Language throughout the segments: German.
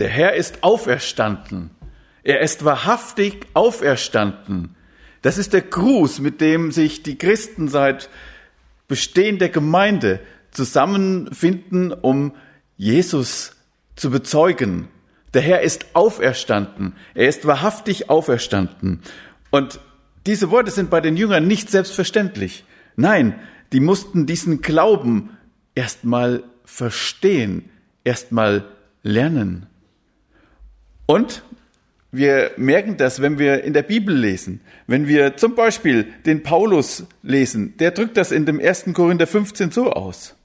Der Herr ist auferstanden. Er ist wahrhaftig auferstanden. Das ist der Gruß, mit dem sich die Christen seit Bestehen der Gemeinde zusammenfinden, um Jesus zu bezeugen. Der Herr ist auferstanden. Er ist wahrhaftig auferstanden. Und diese Worte sind bei den Jüngern nicht selbstverständlich. Nein, die mussten diesen Glauben erstmal verstehen, erstmal lernen. Und wir merken das, wenn wir in der Bibel lesen. Wenn wir zum Beispiel den Paulus lesen, der drückt das in dem 1. Korinther 15 so aus.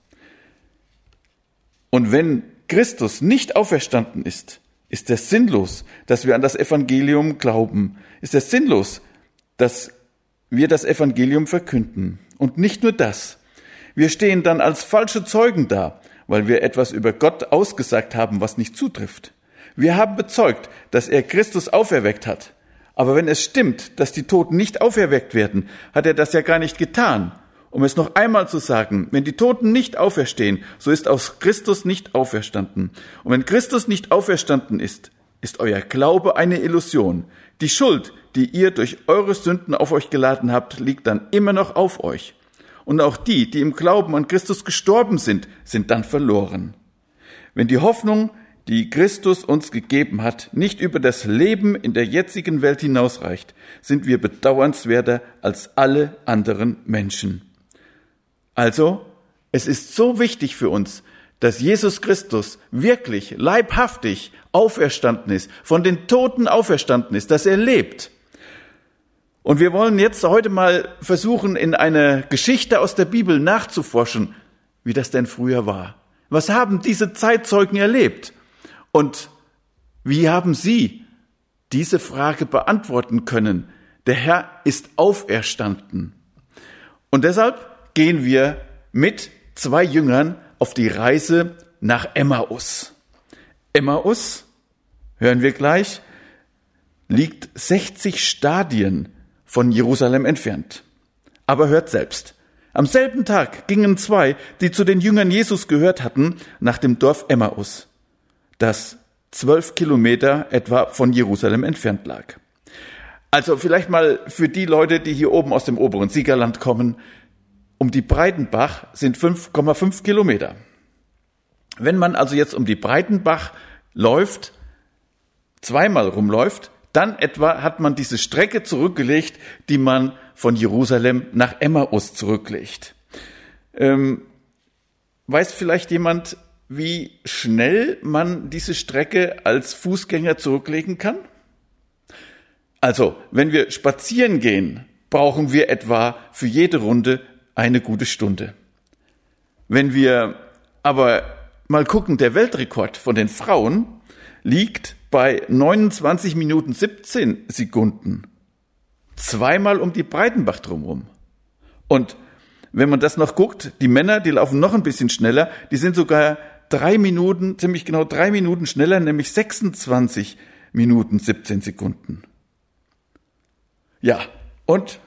Und wenn Christus nicht auferstanden ist, ist es sinnlos, dass wir an das Evangelium glauben. Ist es sinnlos, dass wir das Evangelium verkünden. Und nicht nur das. Wir stehen dann als falsche Zeugen da, weil wir etwas über Gott ausgesagt haben, was nicht zutrifft. Wir haben bezeugt, dass er Christus auferweckt hat. Aber wenn es stimmt, dass die Toten nicht auferweckt werden, hat er das ja gar nicht getan. Um es noch einmal zu sagen, wenn die Toten nicht auferstehen, so ist aus Christus nicht auferstanden. Und wenn Christus nicht auferstanden ist, ist euer Glaube eine Illusion. Die Schuld, die ihr durch eure Sünden auf euch geladen habt, liegt dann immer noch auf euch. Und auch die, die im Glauben an Christus gestorben sind, sind dann verloren. Wenn die Hoffnung, die Christus uns gegeben hat, nicht über das Leben in der jetzigen Welt hinausreicht, sind wir bedauernswerter als alle anderen Menschen. Also, es ist so wichtig für uns, dass Jesus Christus wirklich leibhaftig auferstanden ist, von den Toten auferstanden ist, dass er lebt. Und wir wollen jetzt heute mal versuchen, in einer Geschichte aus der Bibel nachzuforschen, wie das denn früher war. Was haben diese Zeitzeugen erlebt? Und wie haben sie diese Frage beantworten können? Der Herr ist auferstanden. Und deshalb gehen wir mit zwei Jüngern auf die Reise nach Emmaus. Emmaus, hören wir gleich, liegt 60 Stadien von Jerusalem entfernt. Aber hört selbst. Am selben Tag gingen zwei, die zu den Jüngern Jesus gehört hatten, nach dem Dorf Emmaus das zwölf Kilometer etwa von Jerusalem entfernt lag. Also vielleicht mal für die Leute, die hier oben aus dem oberen Siegerland kommen, um die Breitenbach sind 5,5 Kilometer. Wenn man also jetzt um die Breitenbach läuft, zweimal rumläuft, dann etwa hat man diese Strecke zurückgelegt, die man von Jerusalem nach Emmaus zurücklegt. Ähm, weiß vielleicht jemand, wie schnell man diese Strecke als Fußgänger zurücklegen kann? Also, wenn wir spazieren gehen, brauchen wir etwa für jede Runde eine gute Stunde. Wenn wir aber mal gucken, der Weltrekord von den Frauen liegt bei 29 Minuten 17 Sekunden. Zweimal um die Breitenbach drumherum. Und wenn man das noch guckt, die Männer, die laufen noch ein bisschen schneller, die sind sogar drei Minuten, ziemlich genau drei Minuten schneller, nämlich 26 Minuten 17 Sekunden. Ja, und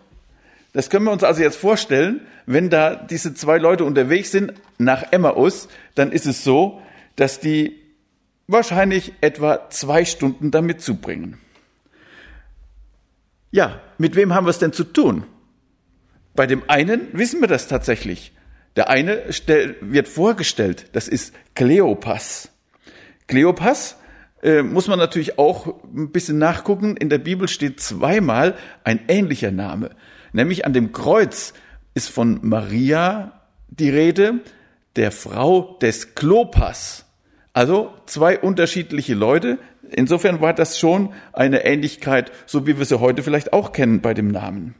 das können wir uns also jetzt vorstellen, wenn da diese zwei Leute unterwegs sind nach Emmaus, dann ist es so, dass die wahrscheinlich etwa zwei Stunden damit zubringen. Ja, mit wem haben wir es denn zu tun? Bei dem einen wissen wir das tatsächlich. Der eine wird vorgestellt, das ist Kleopas. Kleopas äh, muss man natürlich auch ein bisschen nachgucken. In der Bibel steht zweimal ein ähnlicher Name. Nämlich an dem Kreuz ist von Maria die Rede, der Frau des Klopas. Also zwei unterschiedliche Leute. Insofern war das schon eine Ähnlichkeit, so wie wir sie heute vielleicht auch kennen bei dem Namen.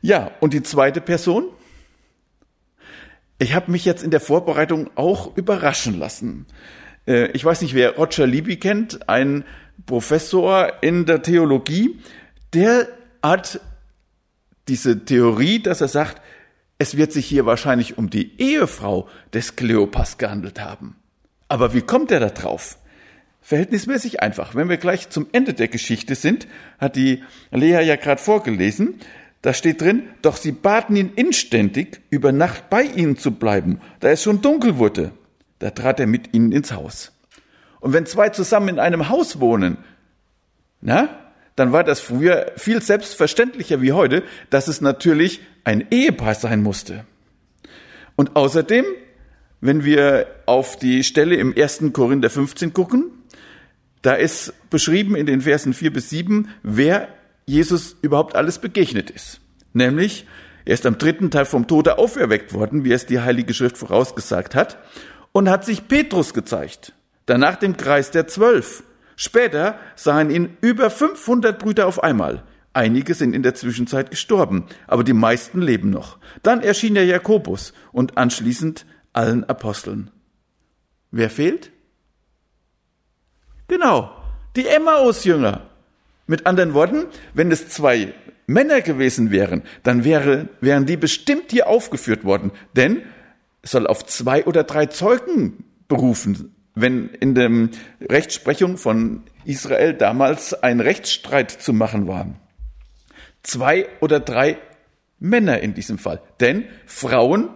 Ja, und die zweite Person? Ich habe mich jetzt in der Vorbereitung auch überraschen lassen. Äh, ich weiß nicht, wer Roger Libby kennt, ein Professor in der Theologie, der hat diese Theorie, dass er sagt, es wird sich hier wahrscheinlich um die Ehefrau des Kleopas gehandelt haben. Aber wie kommt er da drauf? Verhältnismäßig einfach. Wenn wir gleich zum Ende der Geschichte sind, hat die Lea ja gerade vorgelesen, da steht drin, doch sie baten ihn inständig, über Nacht bei ihnen zu bleiben, da es schon dunkel wurde. Da trat er mit ihnen ins Haus. Und wenn zwei zusammen in einem Haus wohnen, na, dann war das früher viel selbstverständlicher wie heute, dass es natürlich ein Ehepaar sein musste. Und außerdem, wenn wir auf die Stelle im 1. Korinther 15 gucken, da ist beschrieben in den Versen 4 bis 7, wer Jesus überhaupt alles begegnet ist. Nämlich, er ist am dritten Tag vom Tode auferweckt worden, wie es die Heilige Schrift vorausgesagt hat, und hat sich Petrus gezeigt, danach dem Kreis der Zwölf. Später sahen ihn über 500 Brüder auf einmal. Einige sind in der Zwischenzeit gestorben, aber die meisten leben noch. Dann erschien er Jakobus und anschließend allen Aposteln. Wer fehlt? Genau, die Emmaus-Jünger. Mit anderen Worten, wenn es zwei Männer gewesen wären, dann wäre, wären die bestimmt hier aufgeführt worden, denn es soll auf zwei oder drei Zeugen berufen, wenn in der Rechtsprechung von Israel damals ein Rechtsstreit zu machen war. Zwei oder drei Männer in diesem Fall, denn Frauen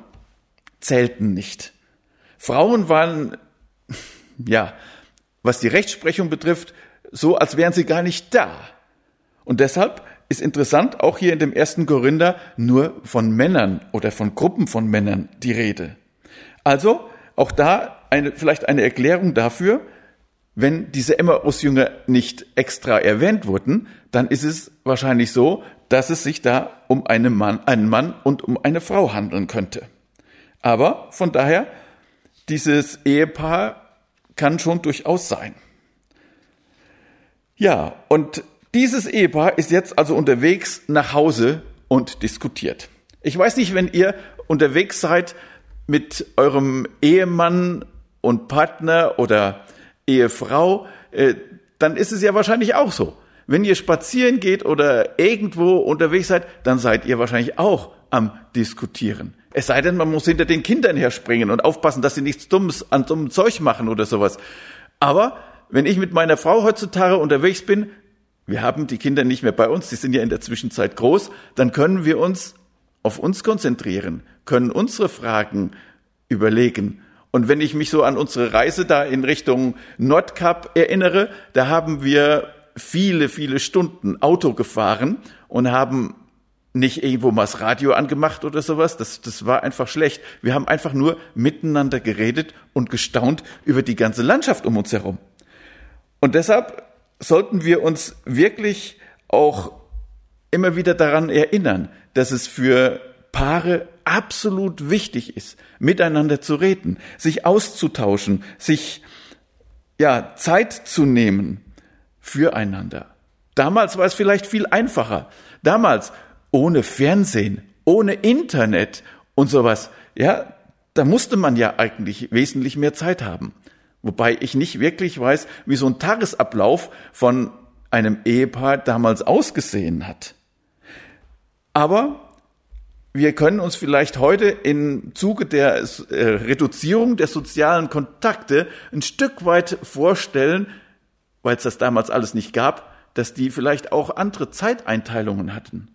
zählten nicht. Frauen waren, ja, was die Rechtsprechung betrifft, so als wären sie gar nicht da. Und deshalb ist interessant, auch hier in dem ersten Korinther nur von Männern oder von Gruppen von Männern die Rede. Also auch da eine, vielleicht eine Erklärung dafür, wenn diese Emmaus-Jünger nicht extra erwähnt wurden, dann ist es wahrscheinlich so, dass es sich da um einen Mann, einen Mann und um eine Frau handeln könnte. Aber von daher, dieses Ehepaar kann schon durchaus sein. Ja, und dieses Ehepaar ist jetzt also unterwegs nach Hause und diskutiert. Ich weiß nicht, wenn ihr unterwegs seid mit eurem Ehemann und Partner oder Ehefrau, äh, dann ist es ja wahrscheinlich auch so. Wenn ihr spazieren geht oder irgendwo unterwegs seid, dann seid ihr wahrscheinlich auch am Diskutieren. Es sei denn, man muss hinter den Kindern herspringen und aufpassen, dass sie nichts Dummes an dummem Zeug machen oder sowas. Aber wenn ich mit meiner Frau heutzutage unterwegs bin, wir haben die Kinder nicht mehr bei uns, die sind ja in der Zwischenzeit groß, dann können wir uns auf uns konzentrieren, können unsere Fragen überlegen. Und wenn ich mich so an unsere Reise da in Richtung Nordkap erinnere, da haben wir viele, viele Stunden Auto gefahren und haben nicht irgendwo mal das Radio angemacht oder sowas. Das, das war einfach schlecht. Wir haben einfach nur miteinander geredet und gestaunt über die ganze Landschaft um uns herum. Und deshalb sollten wir uns wirklich auch immer wieder daran erinnern, dass es für Paare absolut wichtig ist, miteinander zu reden, sich auszutauschen, sich ja Zeit zu nehmen füreinander. Damals war es vielleicht viel einfacher. Damals ohne Fernsehen, ohne Internet und sowas. Ja, da musste man ja eigentlich wesentlich mehr Zeit haben. Wobei ich nicht wirklich weiß, wie so ein Tagesablauf von einem Ehepaar damals ausgesehen hat. Aber wir können uns vielleicht heute im Zuge der äh, Reduzierung der sozialen Kontakte ein Stück weit vorstellen, weil es das damals alles nicht gab, dass die vielleicht auch andere Zeiteinteilungen hatten.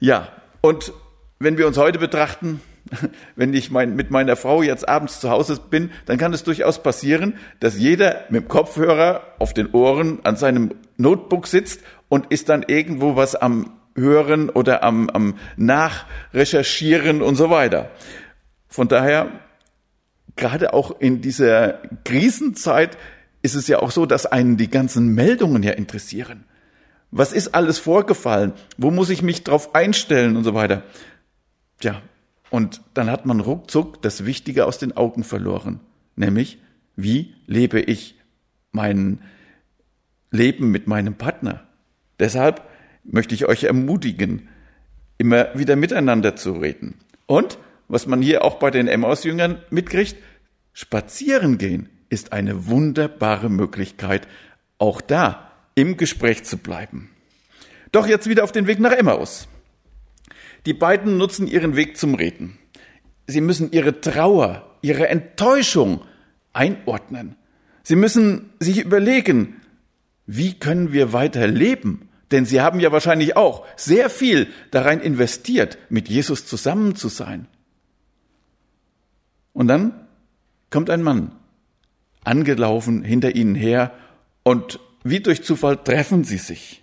Ja, und wenn wir uns heute betrachten, wenn ich mein, mit meiner Frau jetzt abends zu Hause bin, dann kann es durchaus passieren, dass jeder mit dem Kopfhörer auf den Ohren an seinem Notebook sitzt und ist dann irgendwo was am Hören oder am, am Nachrecherchieren und so weiter. Von daher, gerade auch in dieser Krisenzeit ist es ja auch so, dass einen die ganzen Meldungen ja interessieren. Was ist alles vorgefallen? Wo muss ich mich drauf einstellen und so weiter? Tja, und dann hat man ruckzuck das Wichtige aus den Augen verloren, nämlich wie lebe ich mein Leben mit meinem Partner. Deshalb möchte ich euch ermutigen, immer wieder miteinander zu reden. Und was man hier auch bei den Emmaus-Jüngern mitkriegt, spazieren gehen ist eine wunderbare Möglichkeit, auch da im Gespräch zu bleiben. Doch jetzt wieder auf den Weg nach Emmaus. Die beiden nutzen ihren Weg zum Reden. Sie müssen ihre Trauer, ihre Enttäuschung einordnen. Sie müssen sich überlegen, wie können wir weiter leben? Denn sie haben ja wahrscheinlich auch sehr viel darein investiert, mit Jesus zusammen zu sein. Und dann kommt ein Mann, angelaufen hinter ihnen her und wie durch Zufall treffen sie sich.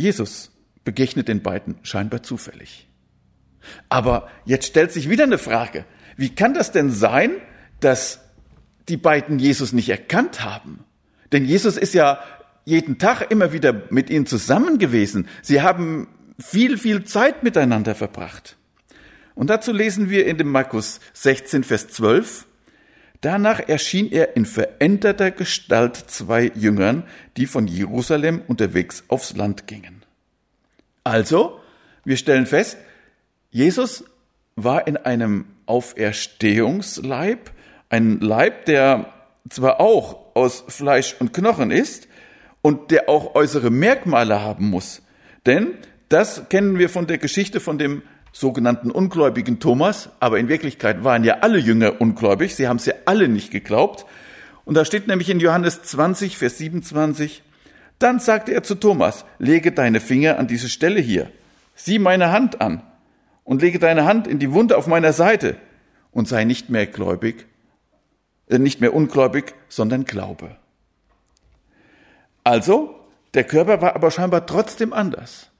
Jesus begegnet den beiden scheinbar zufällig. Aber jetzt stellt sich wieder eine Frage. Wie kann das denn sein, dass die beiden Jesus nicht erkannt haben? Denn Jesus ist ja jeden Tag immer wieder mit ihnen zusammen gewesen. Sie haben viel, viel Zeit miteinander verbracht. Und dazu lesen wir in dem Markus 16, Vers 12. Danach erschien er in veränderter Gestalt zwei Jüngern, die von Jerusalem unterwegs aufs Land gingen. Also, wir stellen fest, Jesus war in einem Auferstehungsleib, ein Leib, der zwar auch aus Fleisch und Knochen ist und der auch äußere Merkmale haben muss. Denn das kennen wir von der Geschichte von dem sogenannten ungläubigen Thomas, aber in Wirklichkeit waren ja alle Jünger ungläubig, sie haben es ja alle nicht geglaubt. Und da steht nämlich in Johannes 20, Vers 27, dann sagte er zu Thomas, lege deine Finger an diese Stelle hier, sieh meine Hand an und lege deine Hand in die Wunde auf meiner Seite und sei nicht mehr gläubig, äh, nicht mehr ungläubig, sondern glaube. Also, der Körper war aber scheinbar trotzdem anders.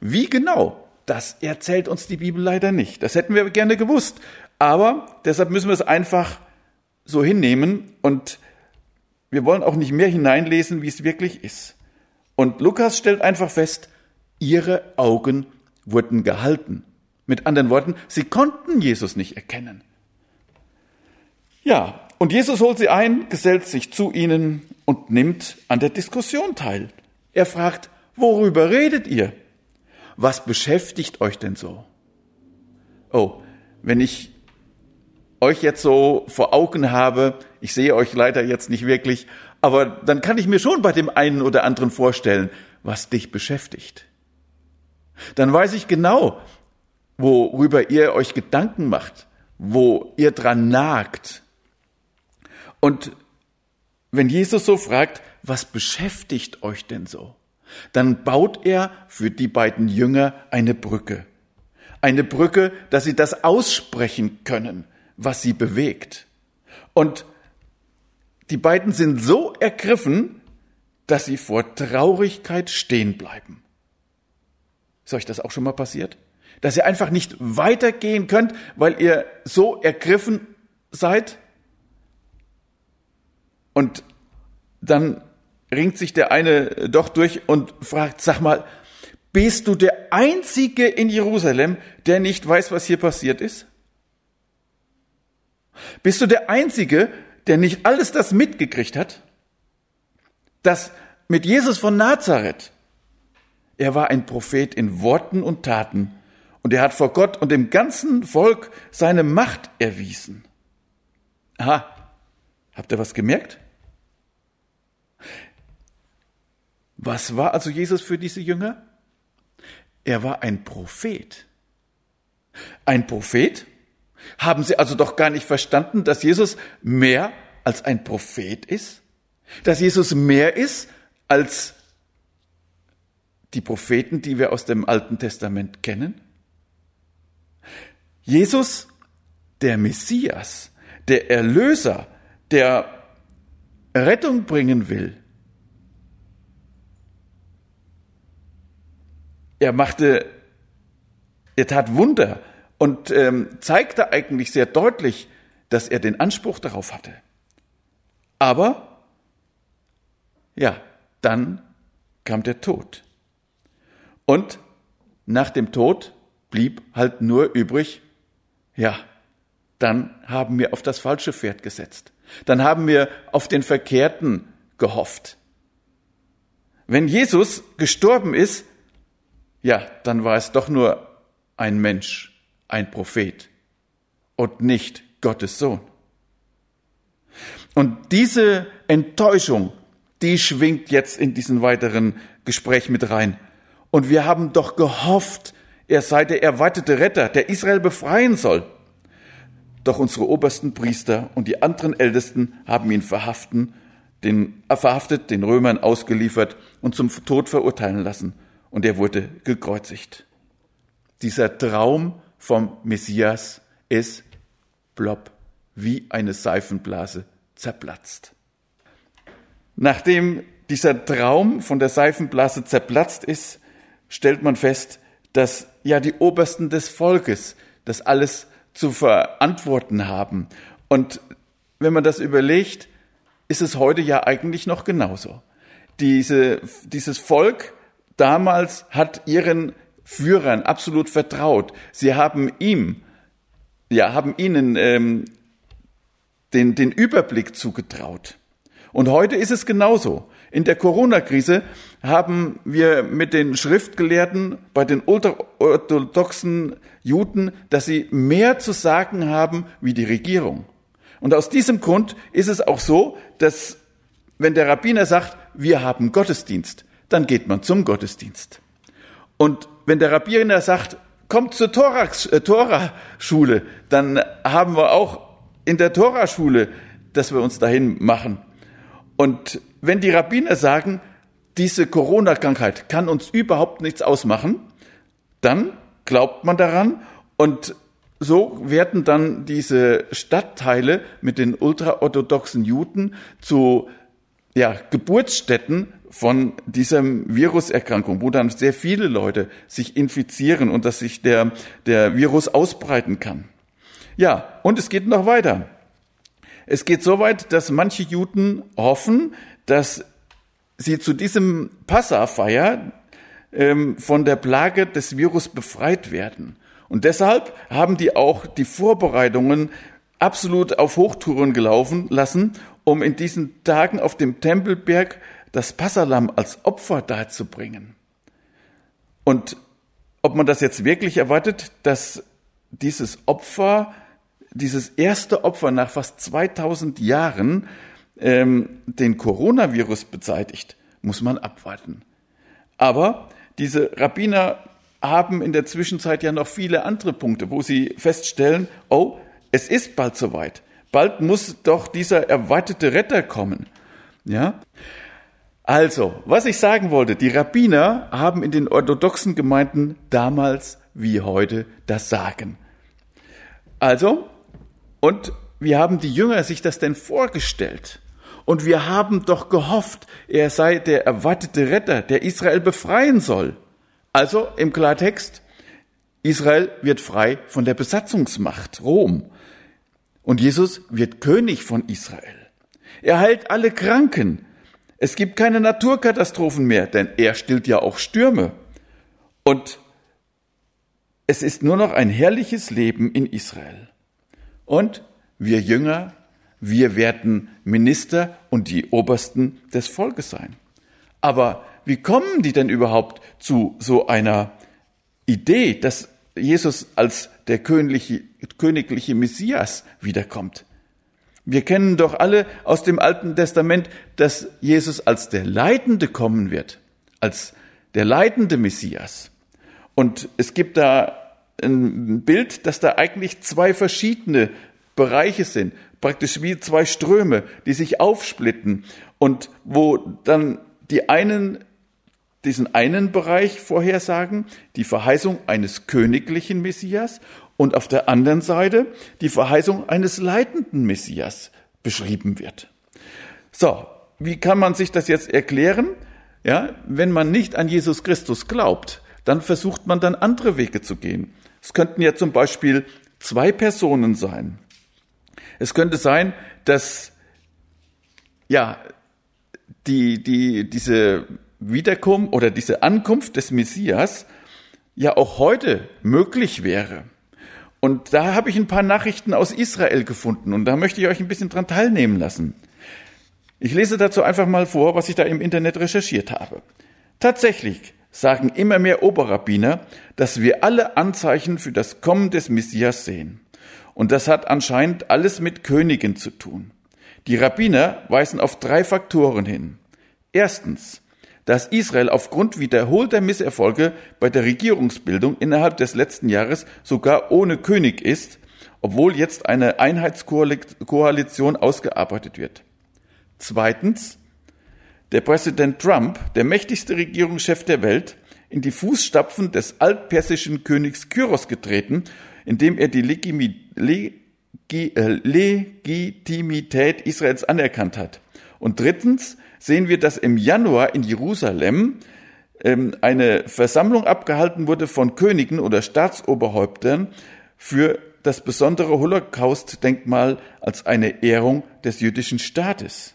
Wie genau das erzählt uns die Bibel leider nicht. Das hätten wir gerne gewusst. Aber deshalb müssen wir es einfach so hinnehmen und wir wollen auch nicht mehr hineinlesen, wie es wirklich ist. Und Lukas stellt einfach fest, ihre Augen wurden gehalten. Mit anderen Worten, sie konnten Jesus nicht erkennen. Ja, und Jesus holt sie ein, gesellt sich zu ihnen und nimmt an der Diskussion teil. Er fragt, worüber redet ihr? Was beschäftigt euch denn so? Oh, wenn ich euch jetzt so vor Augen habe, ich sehe euch leider jetzt nicht wirklich, aber dann kann ich mir schon bei dem einen oder anderen vorstellen, was dich beschäftigt. Dann weiß ich genau, worüber ihr euch Gedanken macht, wo ihr dran nagt. Und wenn Jesus so fragt, was beschäftigt euch denn so? Dann baut er für die beiden Jünger eine Brücke. Eine Brücke, dass sie das aussprechen können, was sie bewegt. Und die beiden sind so ergriffen, dass sie vor Traurigkeit stehen bleiben. Ist euch das auch schon mal passiert? Dass ihr einfach nicht weitergehen könnt, weil ihr so ergriffen seid? Und dann ringt sich der eine doch durch und fragt, sag mal, bist du der Einzige in Jerusalem, der nicht weiß, was hier passiert ist? Bist du der Einzige, der nicht alles das mitgekriegt hat? Das mit Jesus von Nazareth. Er war ein Prophet in Worten und Taten und er hat vor Gott und dem ganzen Volk seine Macht erwiesen. Aha, habt ihr was gemerkt? Was war also Jesus für diese Jünger? Er war ein Prophet. Ein Prophet? Haben sie also doch gar nicht verstanden, dass Jesus mehr als ein Prophet ist? Dass Jesus mehr ist als die Propheten, die wir aus dem Alten Testament kennen? Jesus, der Messias, der Erlöser, der Rettung bringen will, er machte, er tat Wunder und ähm, zeigte eigentlich sehr deutlich, dass er den Anspruch darauf hatte. Aber, ja, dann kam der Tod. Und nach dem Tod blieb halt nur übrig, ja, dann haben wir auf das falsche Pferd gesetzt. Dann haben wir auf den Verkehrten gehofft. Wenn Jesus gestorben ist, ja, dann war es doch nur ein Mensch, ein Prophet und nicht Gottes Sohn. Und diese Enttäuschung, die schwingt jetzt in diesen weiteren Gespräch mit rein. Und wir haben doch gehofft, er sei der erwartete Retter, der Israel befreien soll. Doch unsere obersten Priester und die anderen Ältesten haben ihn verhaften, den, äh, verhaftet, den Römern ausgeliefert und zum Tod verurteilen lassen und er wurde gekreuzigt. Dieser Traum vom Messias ist plopp wie eine Seifenblase zerplatzt. Nachdem dieser Traum von der Seifenblase zerplatzt ist, stellt man fest, dass ja die Obersten des Volkes das alles zu verantworten haben. Und wenn man das überlegt, ist es heute ja eigentlich noch genauso. Diese, dieses Volk damals hat ihren Führern absolut vertraut. Sie haben ihm, ja, haben ihnen ähm, den, den Überblick zugetraut. Und heute ist es genauso. In der Corona-Krise haben wir mit den Schriftgelehrten bei den ultraorthodoxen Juden, dass sie mehr zu sagen haben wie die Regierung. Und aus diesem Grund ist es auch so, dass wenn der Rabbiner sagt, wir haben Gottesdienst, dann geht man zum Gottesdienst. Und wenn der Rabbiner sagt, kommt zur äh, Tora-Schule, dann haben wir auch in der Tora-Schule, dass wir uns dahin machen. Und wenn die Rabbiner sagen, diese Corona-Krankheit kann uns überhaupt nichts ausmachen, dann glaubt man daran und so werden dann diese Stadtteile mit den ultraorthodoxen Juden zu ja, Geburtsstätten von dieser Viruserkrankung, wo dann sehr viele Leute sich infizieren und dass sich der, der Virus ausbreiten kann. Ja, und es geht noch weiter. Es geht so weit, dass manche Juden hoffen, dass sie zu diesem Passafeier ähm, von der Plage des Virus befreit werden. Und deshalb haben die auch die Vorbereitungen absolut auf Hochtouren gelaufen lassen, um in diesen Tagen auf dem Tempelberg das Passalam als Opfer darzubringen. Und ob man das jetzt wirklich erwartet, dass dieses Opfer, dieses erste Opfer nach fast 2000 Jahren ähm, den Coronavirus beseitigt, muss man abwarten. Aber diese Rabbiner haben in der Zwischenzeit ja noch viele andere Punkte, wo sie feststellen, oh, es ist bald soweit. Bald muss doch dieser erwartete Retter kommen. Ja? Also, was ich sagen wollte, die Rabbiner haben in den orthodoxen Gemeinden damals wie heute das Sagen. Also, und wie haben die Jünger sich das denn vorgestellt? Und wir haben doch gehofft, er sei der erwartete Retter, der Israel befreien soll. Also im Klartext, Israel wird frei von der Besatzungsmacht Rom. Und Jesus wird König von Israel. Er heilt alle Kranken. Es gibt keine Naturkatastrophen mehr, denn er stillt ja auch Stürme. Und es ist nur noch ein herrliches Leben in Israel. Und wir Jünger wir werden Minister und die Obersten des Volkes sein. Aber wie kommen die denn überhaupt zu so einer Idee, dass Jesus als der königliche, königliche Messias wiederkommt? Wir kennen doch alle aus dem Alten Testament, dass Jesus als der Leitende kommen wird, als der leitende Messias. Und es gibt da ein Bild, dass da eigentlich zwei verschiedene Bereiche sind praktisch wie zwei Ströme, die sich aufsplitten und wo dann die einen diesen einen Bereich vorhersagen, die Verheißung eines königlichen Messias und auf der anderen Seite die Verheißung eines leitenden Messias beschrieben wird. So, wie kann man sich das jetzt erklären? Ja, wenn man nicht an Jesus Christus glaubt, dann versucht man dann andere Wege zu gehen. Es könnten ja zum Beispiel zwei Personen sein. Es könnte sein, dass ja die, die, diese Wiederkunft oder diese Ankunft des Messias ja auch heute möglich wäre. Und da habe ich ein paar Nachrichten aus Israel gefunden und da möchte ich euch ein bisschen dran teilnehmen lassen. Ich lese dazu einfach mal vor, was ich da im Internet recherchiert habe. Tatsächlich sagen immer mehr Oberrabbiner, dass wir alle Anzeichen für das Kommen des Messias sehen. Und das hat anscheinend alles mit Königen zu tun. Die Rabbiner weisen auf drei Faktoren hin. Erstens, dass Israel aufgrund wiederholter Misserfolge bei der Regierungsbildung innerhalb des letzten Jahres sogar ohne König ist, obwohl jetzt eine Einheitskoalition ausgearbeitet wird. Zweitens, der Präsident Trump, der mächtigste Regierungschef der Welt, in die Fußstapfen des altpersischen Königs Kyros getreten indem er die Legitimität Israels anerkannt hat. Und drittens sehen wir, dass im Januar in Jerusalem ähm, eine Versammlung abgehalten wurde von Königen oder Staatsoberhäuptern für das besondere Holocaust-Denkmal als eine Ehrung des jüdischen Staates.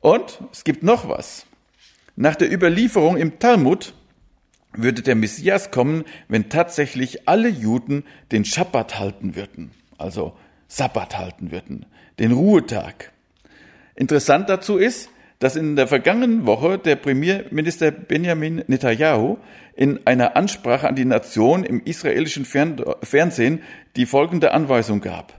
Und es gibt noch was. Nach der Überlieferung im Talmud würde der Messias kommen, wenn tatsächlich alle Juden den Schabbat halten würden, also Sabbat halten würden, den Ruhetag. Interessant dazu ist, dass in der vergangenen Woche der Premierminister Benjamin Netanyahu in einer Ansprache an die Nation im israelischen Fernsehen die folgende Anweisung gab.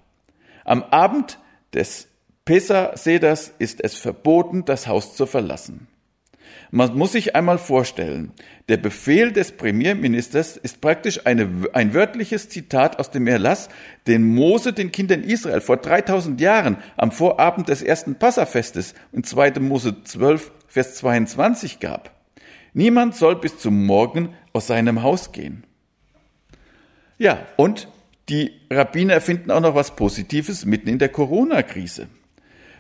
Am Abend des Pesa-Seders ist es verboten, das Haus zu verlassen. Man muss sich einmal vorstellen, der Befehl des Premierministers ist praktisch eine, ein wörtliches Zitat aus dem Erlass, den Mose den Kindern Israel vor 3000 Jahren am Vorabend des ersten Passafestes in 2. Mose 12, Vers 22 gab. Niemand soll bis zum Morgen aus seinem Haus gehen. Ja, und die Rabbiner finden auch noch was Positives mitten in der Corona-Krise.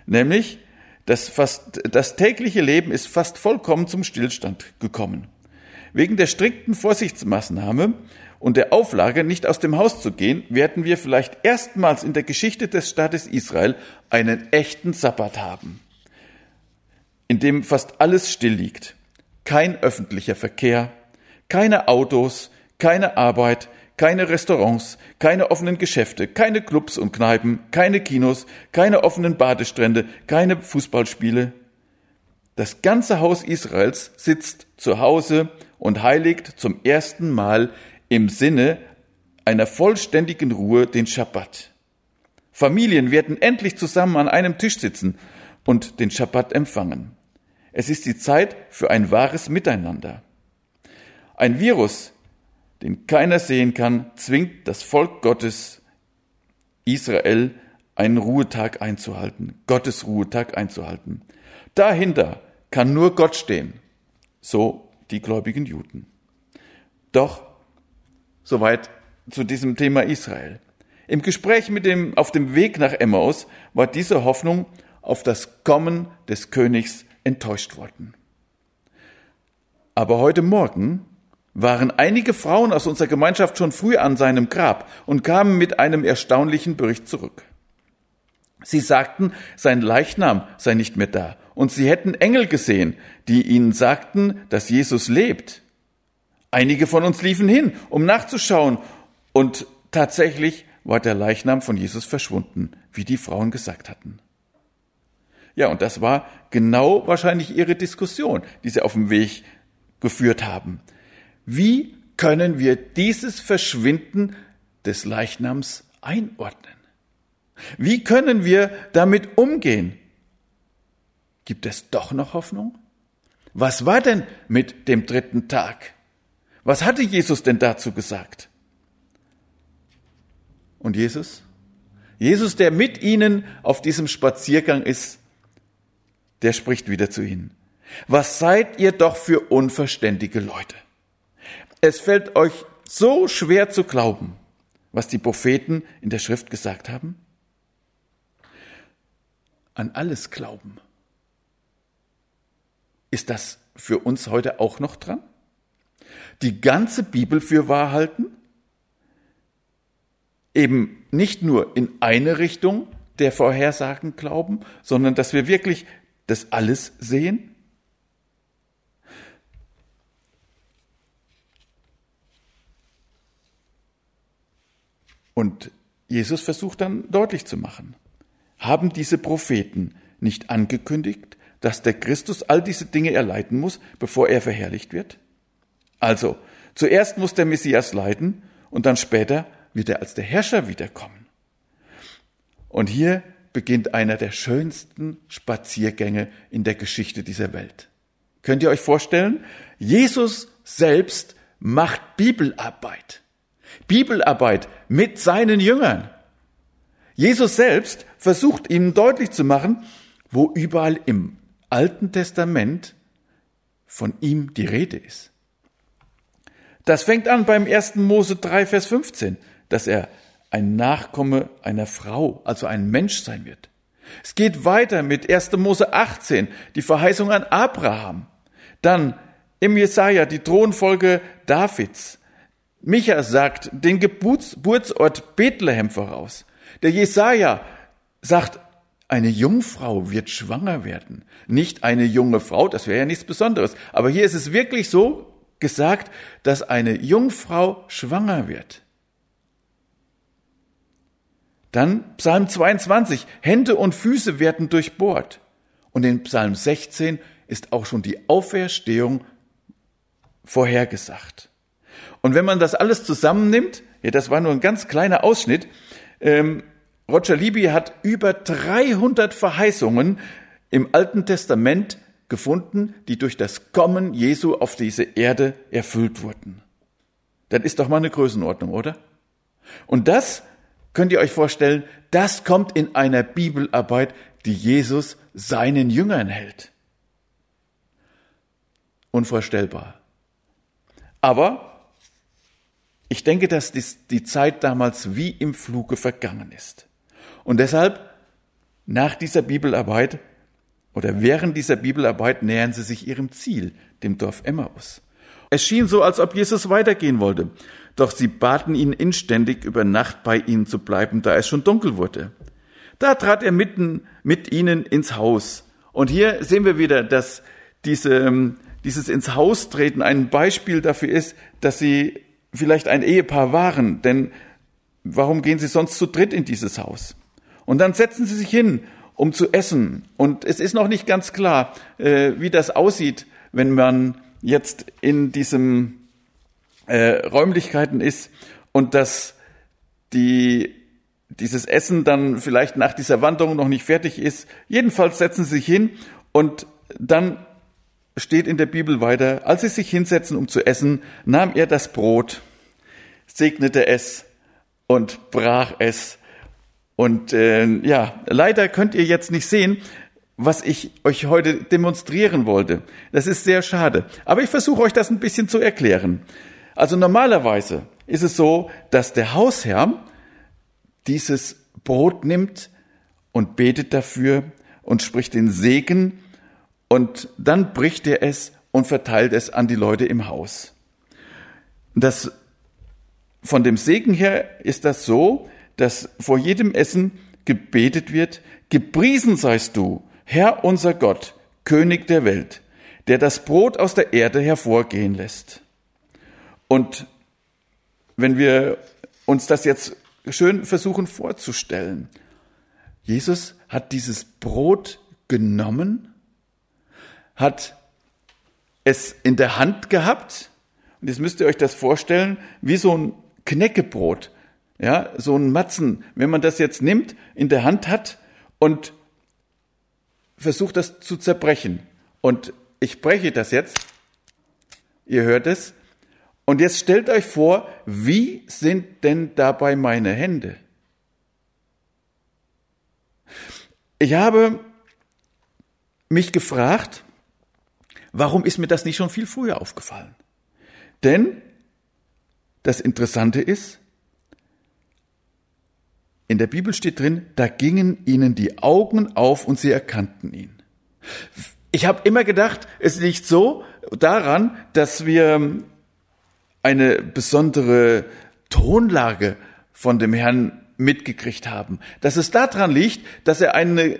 Nämlich, das, fast, das tägliche Leben ist fast vollkommen zum Stillstand gekommen. Wegen der strikten Vorsichtsmaßnahme und der Auflage, nicht aus dem Haus zu gehen, werden wir vielleicht erstmals in der Geschichte des Staates Israel einen echten Sabbat haben, in dem fast alles still liegt. Kein öffentlicher Verkehr, keine Autos, keine Arbeit, keine Restaurants, keine offenen Geschäfte, keine Clubs und Kneipen, keine Kinos, keine offenen Badestrände, keine Fußballspiele. Das ganze Haus Israels sitzt zu Hause und heiligt zum ersten Mal im Sinne einer vollständigen Ruhe den Schabbat. Familien werden endlich zusammen an einem Tisch sitzen und den Schabbat empfangen. Es ist die Zeit für ein wahres Miteinander. Ein Virus den keiner sehen kann, zwingt das Volk Gottes Israel einen Ruhetag einzuhalten, Gottes Ruhetag einzuhalten. Dahinter kann nur Gott stehen, so die gläubigen Juden. Doch, soweit zu diesem Thema Israel. Im Gespräch mit dem, auf dem Weg nach Emmaus war diese Hoffnung auf das Kommen des Königs enttäuscht worden. Aber heute Morgen waren einige Frauen aus unserer Gemeinschaft schon früh an seinem Grab und kamen mit einem erstaunlichen Bericht zurück. Sie sagten, sein Leichnam sei nicht mehr da, und sie hätten Engel gesehen, die ihnen sagten, dass Jesus lebt. Einige von uns liefen hin, um nachzuschauen, und tatsächlich war der Leichnam von Jesus verschwunden, wie die Frauen gesagt hatten. Ja, und das war genau wahrscheinlich ihre Diskussion, die sie auf dem Weg geführt haben. Wie können wir dieses Verschwinden des Leichnams einordnen? Wie können wir damit umgehen? Gibt es doch noch Hoffnung? Was war denn mit dem dritten Tag? Was hatte Jesus denn dazu gesagt? Und Jesus? Jesus, der mit ihnen auf diesem Spaziergang ist, der spricht wieder zu ihnen. Was seid ihr doch für unverständige Leute? Es fällt euch so schwer zu glauben, was die Propheten in der Schrift gesagt haben? An alles glauben. Ist das für uns heute auch noch dran? Die ganze Bibel für wahr halten? Eben nicht nur in eine Richtung der Vorhersagen glauben, sondern dass wir wirklich das alles sehen? Und Jesus versucht dann deutlich zu machen, haben diese Propheten nicht angekündigt, dass der Christus all diese Dinge erleiden muss, bevor er verherrlicht wird? Also, zuerst muss der Messias leiden und dann später wird er als der Herrscher wiederkommen. Und hier beginnt einer der schönsten Spaziergänge in der Geschichte dieser Welt. Könnt ihr euch vorstellen? Jesus selbst macht Bibelarbeit. Bibelarbeit mit seinen Jüngern. Jesus selbst versucht ihnen deutlich zu machen, wo überall im Alten Testament von ihm die Rede ist. Das fängt an beim 1. Mose 3, Vers 15, dass er ein Nachkomme einer Frau, also ein Mensch sein wird. Es geht weiter mit 1. Mose 18, die Verheißung an Abraham. Dann im Jesaja die Thronfolge Davids. Micha sagt den Geburtsort Bethlehem voraus. Der Jesaja sagt, eine Jungfrau wird schwanger werden. Nicht eine junge Frau, das wäre ja nichts Besonderes. Aber hier ist es wirklich so gesagt, dass eine Jungfrau schwanger wird. Dann Psalm 22, Hände und Füße werden durchbohrt. Und in Psalm 16 ist auch schon die Auferstehung vorhergesagt. Und wenn man das alles zusammennimmt, ja, das war nur ein ganz kleiner Ausschnitt, ähm, Roger Libby hat über 300 Verheißungen im Alten Testament gefunden, die durch das Kommen Jesu auf diese Erde erfüllt wurden. Das ist doch mal eine Größenordnung, oder? Und das könnt ihr euch vorstellen, das kommt in einer Bibelarbeit, die Jesus seinen Jüngern hält. Unvorstellbar. Aber ich denke, dass die Zeit damals wie im Fluge vergangen ist. Und deshalb, nach dieser Bibelarbeit oder während dieser Bibelarbeit nähern sie sich ihrem Ziel, dem Dorf Emmaus. Es schien so, als ob Jesus weitergehen wollte. Doch sie baten ihn inständig, über Nacht bei ihnen zu bleiben, da es schon dunkel wurde. Da trat er mitten mit ihnen ins Haus. Und hier sehen wir wieder, dass diese, ähm, dieses ins Haus treten ein Beispiel dafür ist, dass sie vielleicht ein Ehepaar waren. Denn warum gehen sie sonst zu dritt in dieses Haus? Und dann setzen sie sich hin, um zu essen. Und es ist noch nicht ganz klar, äh, wie das aussieht, wenn man jetzt in diesem äh, Räumlichkeiten ist und dass die, dieses Essen dann vielleicht nach dieser Wanderung noch nicht fertig ist. Jedenfalls setzen sie sich hin und dann steht in der Bibel weiter, als sie sich hinsetzen, um zu essen, nahm er das Brot, segnete es und brach es. Und äh, ja, leider könnt ihr jetzt nicht sehen, was ich euch heute demonstrieren wollte. Das ist sehr schade. Aber ich versuche euch das ein bisschen zu erklären. Also normalerweise ist es so, dass der Hausherr dieses Brot nimmt und betet dafür und spricht den Segen und dann bricht er es und verteilt es an die Leute im Haus. Das, von dem Segen her ist das so, dass vor jedem Essen gebetet wird, gepriesen seist du, Herr unser Gott, König der Welt, der das Brot aus der Erde hervorgehen lässt. Und wenn wir uns das jetzt schön versuchen vorzustellen, Jesus hat dieses Brot genommen, hat es in der Hand gehabt, und jetzt müsst ihr euch das vorstellen, wie so ein Knäckebrot, ja, so ein Matzen, wenn man das jetzt nimmt, in der Hand hat und versucht das zu zerbrechen. Und ich breche das jetzt, ihr hört es, und jetzt stellt euch vor, wie sind denn dabei meine Hände? Ich habe mich gefragt, warum ist mir das nicht schon viel früher aufgefallen? Denn das Interessante ist, in der Bibel steht drin, da gingen ihnen die Augen auf und sie erkannten ihn. Ich habe immer gedacht, es liegt so daran, dass wir eine besondere Tonlage von dem Herrn mitgekriegt haben. Dass es daran liegt, dass er eine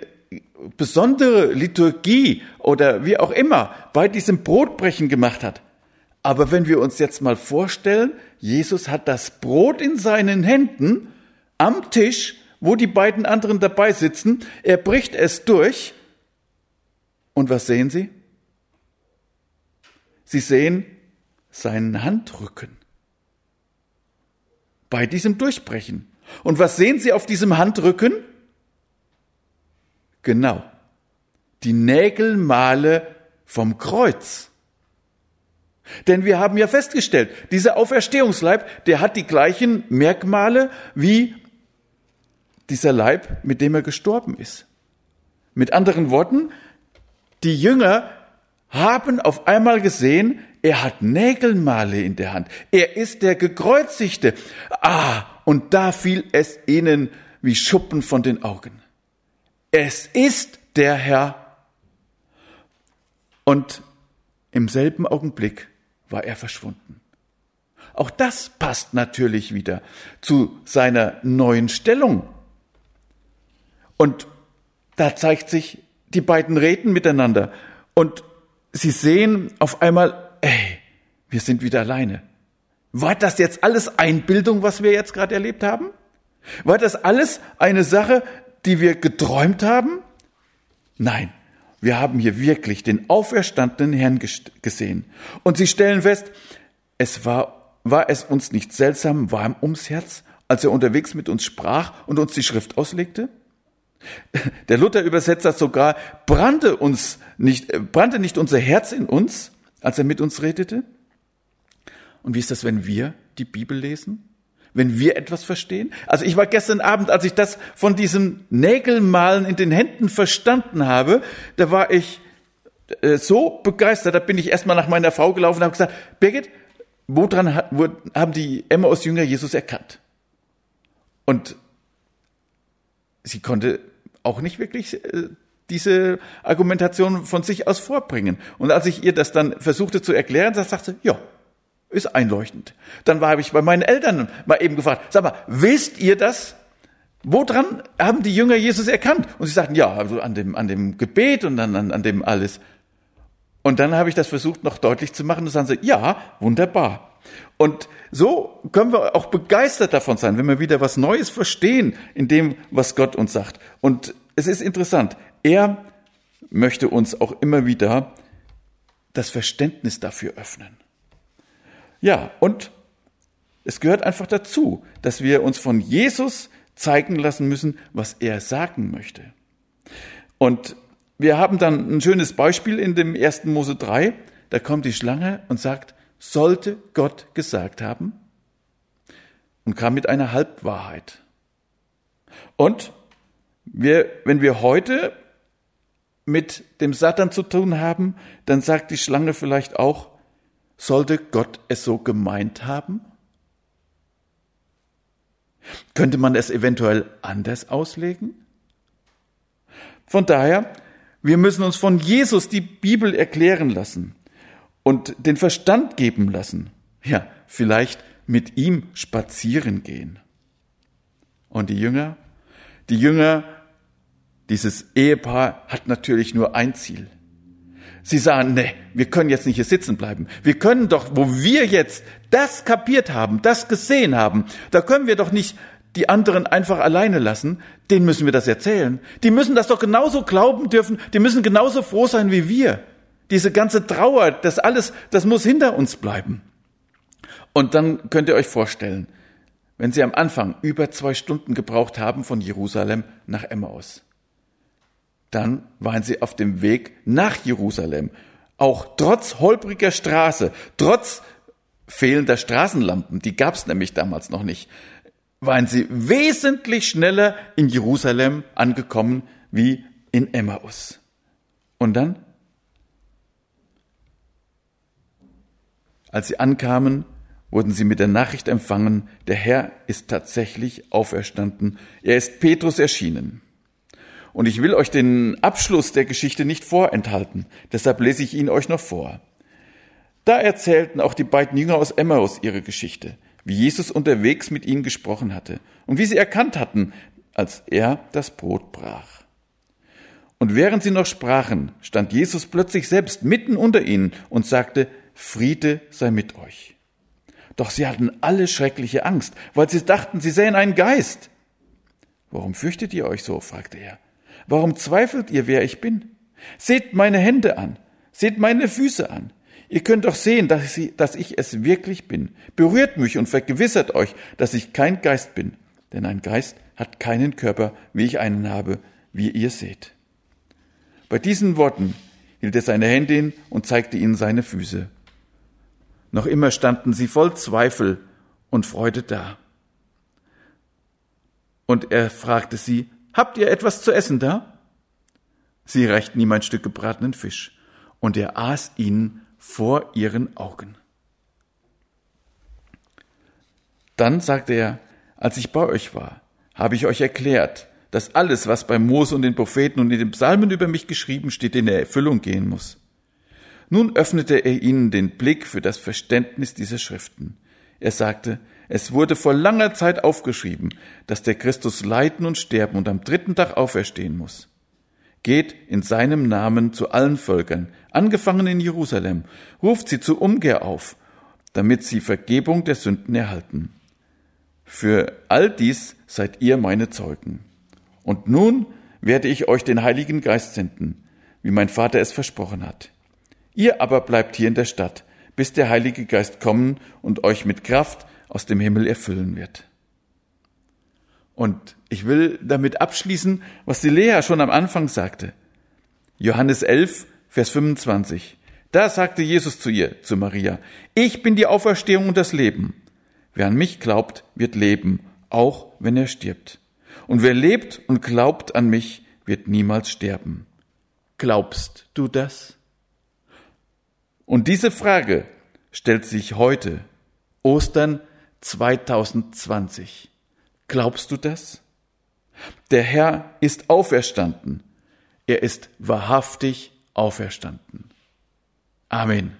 besondere Liturgie oder wie auch immer bei diesem Brotbrechen gemacht hat. Aber wenn wir uns jetzt mal vorstellen, Jesus hat das Brot in seinen Händen am Tisch, wo die beiden anderen dabei sitzen, er bricht es durch. Und was sehen Sie? Sie sehen seinen Handrücken. Bei diesem Durchbrechen. Und was sehen Sie auf diesem Handrücken? Genau. Die Nägelmale vom Kreuz. Denn wir haben ja festgestellt, dieser Auferstehungsleib, der hat die gleichen Merkmale wie dieser Leib, mit dem er gestorben ist. Mit anderen Worten, die Jünger haben auf einmal gesehen, er hat Nägelmale in der Hand. Er ist der Gekreuzigte. Ah, und da fiel es ihnen wie Schuppen von den Augen. Es ist der Herr. Und im selben Augenblick war er verschwunden. Auch das passt natürlich wieder zu seiner neuen Stellung. Und da zeigt sich, die beiden reden miteinander und sie sehen auf einmal, ey, wir sind wieder alleine. War das jetzt alles Einbildung, was wir jetzt gerade erlebt haben? War das alles eine Sache, die wir geträumt haben? Nein, wir haben hier wirklich den auferstandenen Herrn gesehen. Und sie stellen fest, es war, war es uns nicht seltsam warm ums Herz, als er unterwegs mit uns sprach und uns die Schrift auslegte? Der Luther übersetzt das sogar, brannte uns nicht, brannte nicht unser Herz in uns, als er mit uns redete? Und wie ist das, wenn wir die Bibel lesen? Wenn wir etwas verstehen? Also ich war gestern Abend, als ich das von diesem Nägelmalen in den Händen verstanden habe, da war ich äh, so begeistert, da bin ich erstmal nach meiner Frau gelaufen und habe gesagt, Birgit, woran haben die Emmaus Jünger Jesus erkannt? Und sie konnte auch nicht wirklich äh, diese Argumentation von sich aus vorbringen. Und als ich ihr das dann versuchte zu erklären, da sagte sie, ja, ist einleuchtend. Dann war ich bei meinen Eltern mal eben gefragt, sag mal, wisst ihr das? Woran haben die Jünger Jesus erkannt? Und sie sagten, ja, also an dem, an dem Gebet und dann an, an dem alles. Und dann habe ich das versucht noch deutlich zu machen und dann sagen sie, ja, wunderbar. Und so können wir auch begeistert davon sein, wenn wir wieder was Neues verstehen in dem, was Gott uns sagt. Und es ist interessant, er möchte uns auch immer wieder das Verständnis dafür öffnen. Ja, und es gehört einfach dazu, dass wir uns von Jesus zeigen lassen müssen, was er sagen möchte. Und wir haben dann ein schönes Beispiel in dem 1. Mose 3. Da kommt die Schlange und sagt, sollte Gott gesagt haben? Und kam mit einer Halbwahrheit. Und wir, wenn wir heute mit dem Satan zu tun haben, dann sagt die Schlange vielleicht auch, sollte Gott es so gemeint haben? Könnte man es eventuell anders auslegen? Von daher, wir müssen uns von Jesus die Bibel erklären lassen und den Verstand geben lassen. Ja, vielleicht mit ihm spazieren gehen. Und die Jünger? Die Jünger, dieses Ehepaar hat natürlich nur ein Ziel. Sie sagen, nee, wir können jetzt nicht hier sitzen bleiben. Wir können doch, wo wir jetzt das kapiert haben, das gesehen haben, da können wir doch nicht die anderen einfach alleine lassen. Denen müssen wir das erzählen. Die müssen das doch genauso glauben dürfen. Die müssen genauso froh sein wie wir. Diese ganze Trauer, das alles, das muss hinter uns bleiben. Und dann könnt ihr euch vorstellen, wenn sie am Anfang über zwei Stunden gebraucht haben von Jerusalem nach Emmaus dann waren sie auf dem Weg nach Jerusalem. Auch trotz holpriger Straße, trotz fehlender Straßenlampen, die gab es nämlich damals noch nicht, waren sie wesentlich schneller in Jerusalem angekommen wie in Emmaus. Und dann, als sie ankamen, wurden sie mit der Nachricht empfangen, der Herr ist tatsächlich auferstanden, er ist Petrus erschienen. Und ich will euch den Abschluss der Geschichte nicht vorenthalten, deshalb lese ich ihn euch noch vor. Da erzählten auch die beiden Jünger aus Emmaus ihre Geschichte, wie Jesus unterwegs mit ihnen gesprochen hatte und wie sie erkannt hatten, als er das Brot brach. Und während sie noch sprachen, stand Jesus plötzlich selbst mitten unter ihnen und sagte, Friede sei mit euch. Doch sie hatten alle schreckliche Angst, weil sie dachten, sie sähen einen Geist. Warum fürchtet ihr euch so? fragte er. Warum zweifelt ihr, wer ich bin? Seht meine Hände an, seht meine Füße an. Ihr könnt doch sehen, dass ich, es wirklich bin. Berührt mich und vergewissert euch, dass ich kein Geist bin. Denn ein Geist hat keinen Körper, wie ich einen habe, wie ihr seht. Bei diesen Worten hielt er seine Hände hin und zeigte ihnen seine Füße. Noch immer standen sie voll Zweifel und Freude da. Und er fragte sie, Habt ihr etwas zu essen da? Sie reichten ihm ein Stück gebratenen Fisch, und er aß ihn vor ihren Augen. Dann sagte er, Als ich bei euch war, habe ich euch erklärt, dass alles, was bei Mose und den Propheten und in den Psalmen über mich geschrieben steht, in Erfüllung gehen muss. Nun öffnete er ihnen den Blick für das Verständnis dieser Schriften. Er sagte, es wurde vor langer Zeit aufgeschrieben, dass der Christus leiden und sterben und am dritten Tag auferstehen muss. Geht in seinem Namen zu allen Völkern, angefangen in Jerusalem, ruft sie zur Umkehr auf, damit sie Vergebung der Sünden erhalten. Für all dies seid ihr meine Zeugen. Und nun werde ich euch den Heiligen Geist senden, wie mein Vater es versprochen hat. Ihr aber bleibt hier in der Stadt, bis der Heilige Geist kommen und euch mit Kraft aus dem Himmel erfüllen wird. Und ich will damit abschließen, was die Lea schon am Anfang sagte. Johannes 11, Vers 25. Da sagte Jesus zu ihr, zu Maria, ich bin die Auferstehung und das Leben. Wer an mich glaubt, wird leben, auch wenn er stirbt. Und wer lebt und glaubt an mich, wird niemals sterben. Glaubst du das? Und diese Frage stellt sich heute, Ostern 2020. Glaubst du das? Der Herr ist auferstanden. Er ist wahrhaftig auferstanden. Amen.